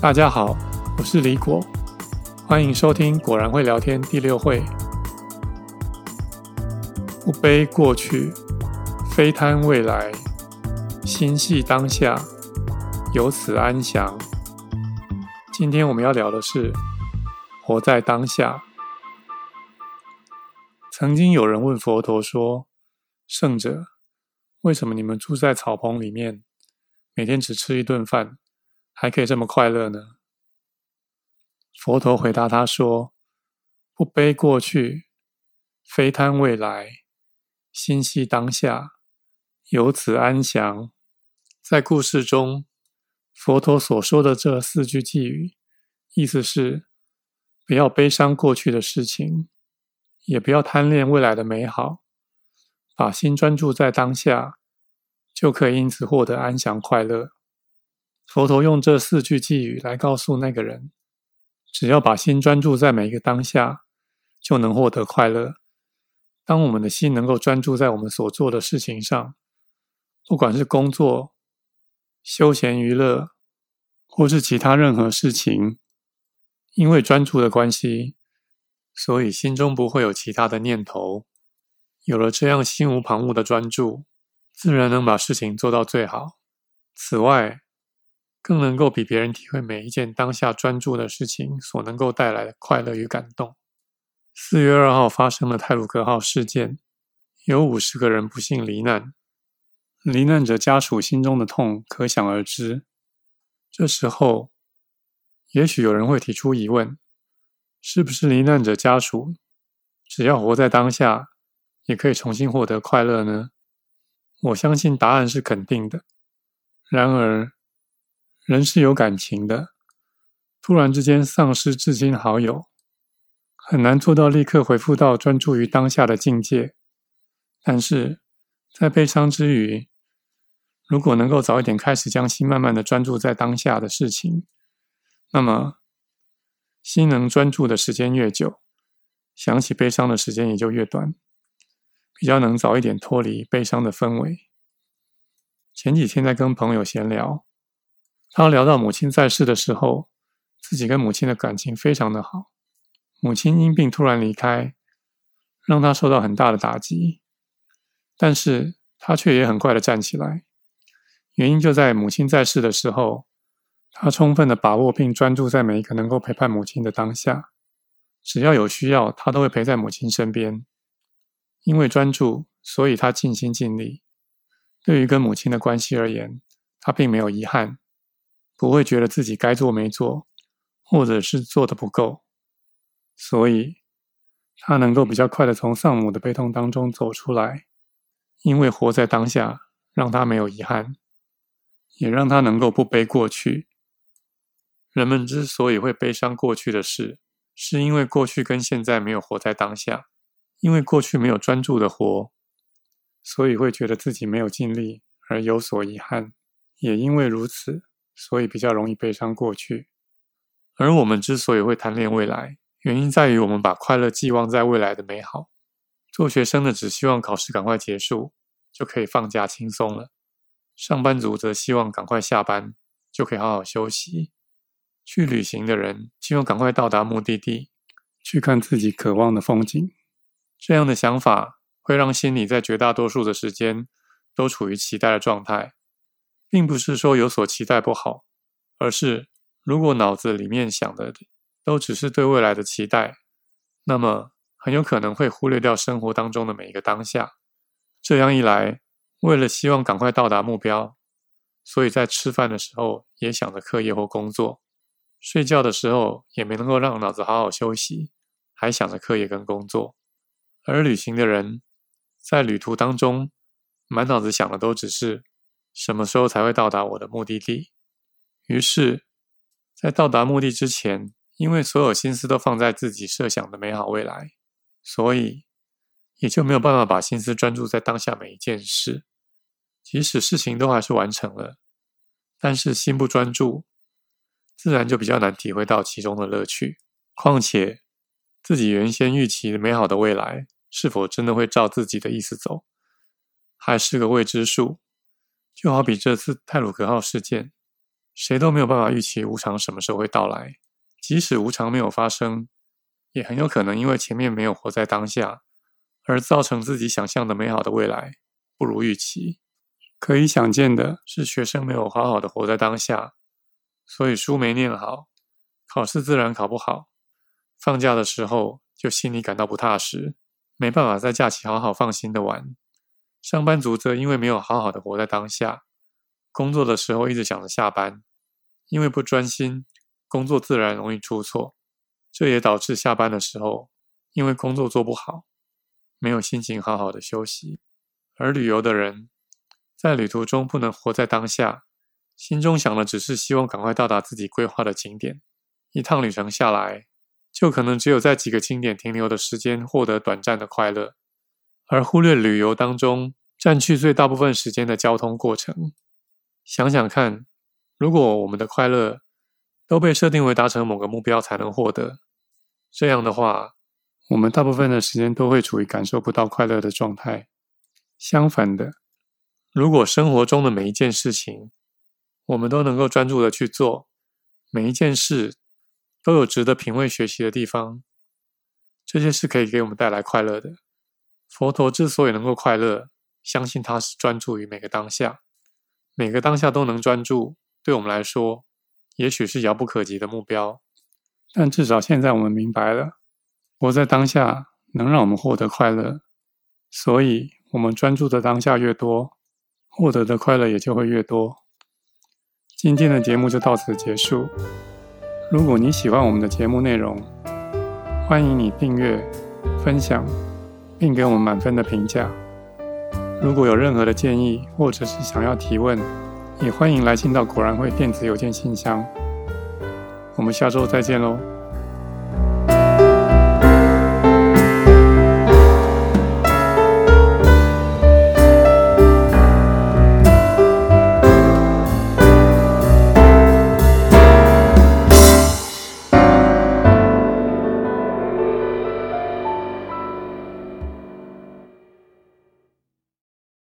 大家好，我是李果，欢迎收听《果然会聊天》第六会。不悲过去，非贪未来，心系当下，由此安详。今天我们要聊的是活在当下。曾经有人问佛陀说：“圣者，为什么你们住在草棚里面，每天只吃一顿饭？”还可以这么快乐呢？佛陀回答他说：“不悲过去，非贪未来，心系当下，由此安详。”在故事中，佛陀所说的这四句偈语，意思是：不要悲伤过去的事情，也不要贪恋未来的美好，把心专注在当下，就可以因此获得安详快乐。佛陀用这四句偈语来告诉那个人：只要把心专注在每一个当下，就能获得快乐。当我们的心能够专注在我们所做的事情上，不管是工作、休闲娱乐，或是其他任何事情，因为专注的关系，所以心中不会有其他的念头。有了这样心无旁骛的专注，自然能把事情做到最好。此外，更能够比别人体会每一件当下专注的事情所能够带来的快乐与感动。四月二号发生了泰鲁格号事件，有五十个人不幸罹难，罹难者家属心中的痛可想而知。这时候，也许有人会提出疑问：是不是罹难者家属只要活在当下，也可以重新获得快乐呢？我相信答案是肯定的。然而，人是有感情的，突然之间丧失至亲好友，很难做到立刻回复到专注于当下的境界。但是在悲伤之余，如果能够早一点开始将心慢慢的专注在当下的事情，那么心能专注的时间越久，想起悲伤的时间也就越短，比较能早一点脱离悲伤的氛围。前几天在跟朋友闲聊。他聊到母亲在世的时候，自己跟母亲的感情非常的好。母亲因病突然离开，让他受到很大的打击。但是他却也很快的站起来，原因就在母亲在世的时候，他充分的把握并专注在每一个能够陪伴母亲的当下。只要有需要，他都会陪在母亲身边。因为专注，所以他尽心尽力。对于跟母亲的关系而言，他并没有遗憾。不会觉得自己该做没做，或者是做的不够，所以他能够比较快的从丧母的悲痛当中走出来，因为活在当下，让他没有遗憾，也让他能够不悲过去。人们之所以会悲伤过去的事，是因为过去跟现在没有活在当下，因为过去没有专注的活，所以会觉得自己没有尽力而有所遗憾，也因为如此。所以比较容易悲伤过去，而我们之所以会贪恋未来，原因在于我们把快乐寄望在未来的美好。做学生的只希望考试赶快结束，就可以放假轻松了；上班族则希望赶快下班，就可以好好休息。去旅行的人希望赶快到达目的地，去看自己渴望的风景。这样的想法会让心里在绝大多数的时间都处于期待的状态。并不是说有所期待不好，而是如果脑子里面想的都只是对未来的期待，那么很有可能会忽略掉生活当中的每一个当下。这样一来，为了希望赶快到达目标，所以在吃饭的时候也想着课业或工作，睡觉的时候也没能够让脑子好好休息，还想着课业跟工作。而旅行的人在旅途当中，满脑子想的都只是。什么时候才会到达我的目的地？于是，在到达目的之前，因为所有心思都放在自己设想的美好未来，所以也就没有办法把心思专注在当下每一件事。即使事情都还是完成了，但是心不专注，自然就比较难体会到其中的乐趣。况且，自己原先预期美好的未来，是否真的会照自己的意思走，还是个未知数。就好比这次泰鲁格号事件，谁都没有办法预期无常什么时候会到来。即使无常没有发生，也很有可能因为前面没有活在当下，而造成自己想象的美好的未来不如预期。可以想见的是，学生没有好好的活在当下，所以书没念好，考试自然考不好。放假的时候就心里感到不踏实，没办法在假期好好放心的玩。上班族则因为没有好好的活在当下，工作的时候一直想着下班，因为不专心，工作自然容易出错。这也导致下班的时候，因为工作做不好，没有心情好好的休息。而旅游的人，在旅途中不能活在当下，心中想的只是希望赶快到达自己规划的景点。一趟旅程下来，就可能只有在几个景点停留的时间获得短暂的快乐。而忽略旅游当中占据最大部分时间的交通过程。想想看，如果我们的快乐都被设定为达成某个目标才能获得，这样的话，我们大部分的时间都会处于感受不到快乐的状态。相反的，如果生活中的每一件事情，我们都能够专注的去做，每一件事都有值得品味学习的地方，这些是可以给我们带来快乐的。佛陀之所以能够快乐，相信他是专注于每个当下，每个当下都能专注，对我们来说，也许是遥不可及的目标。但至少现在我们明白了，活在当下能让我们获得快乐，所以我们专注的当下越多，获得的快乐也就会越多。今天的节目就到此结束。如果你喜欢我们的节目内容，欢迎你订阅、分享。并给我们满分的评价。如果有任何的建议，或者是想要提问，也欢迎来信到果然会电子邮件信箱。我们下周再见喽。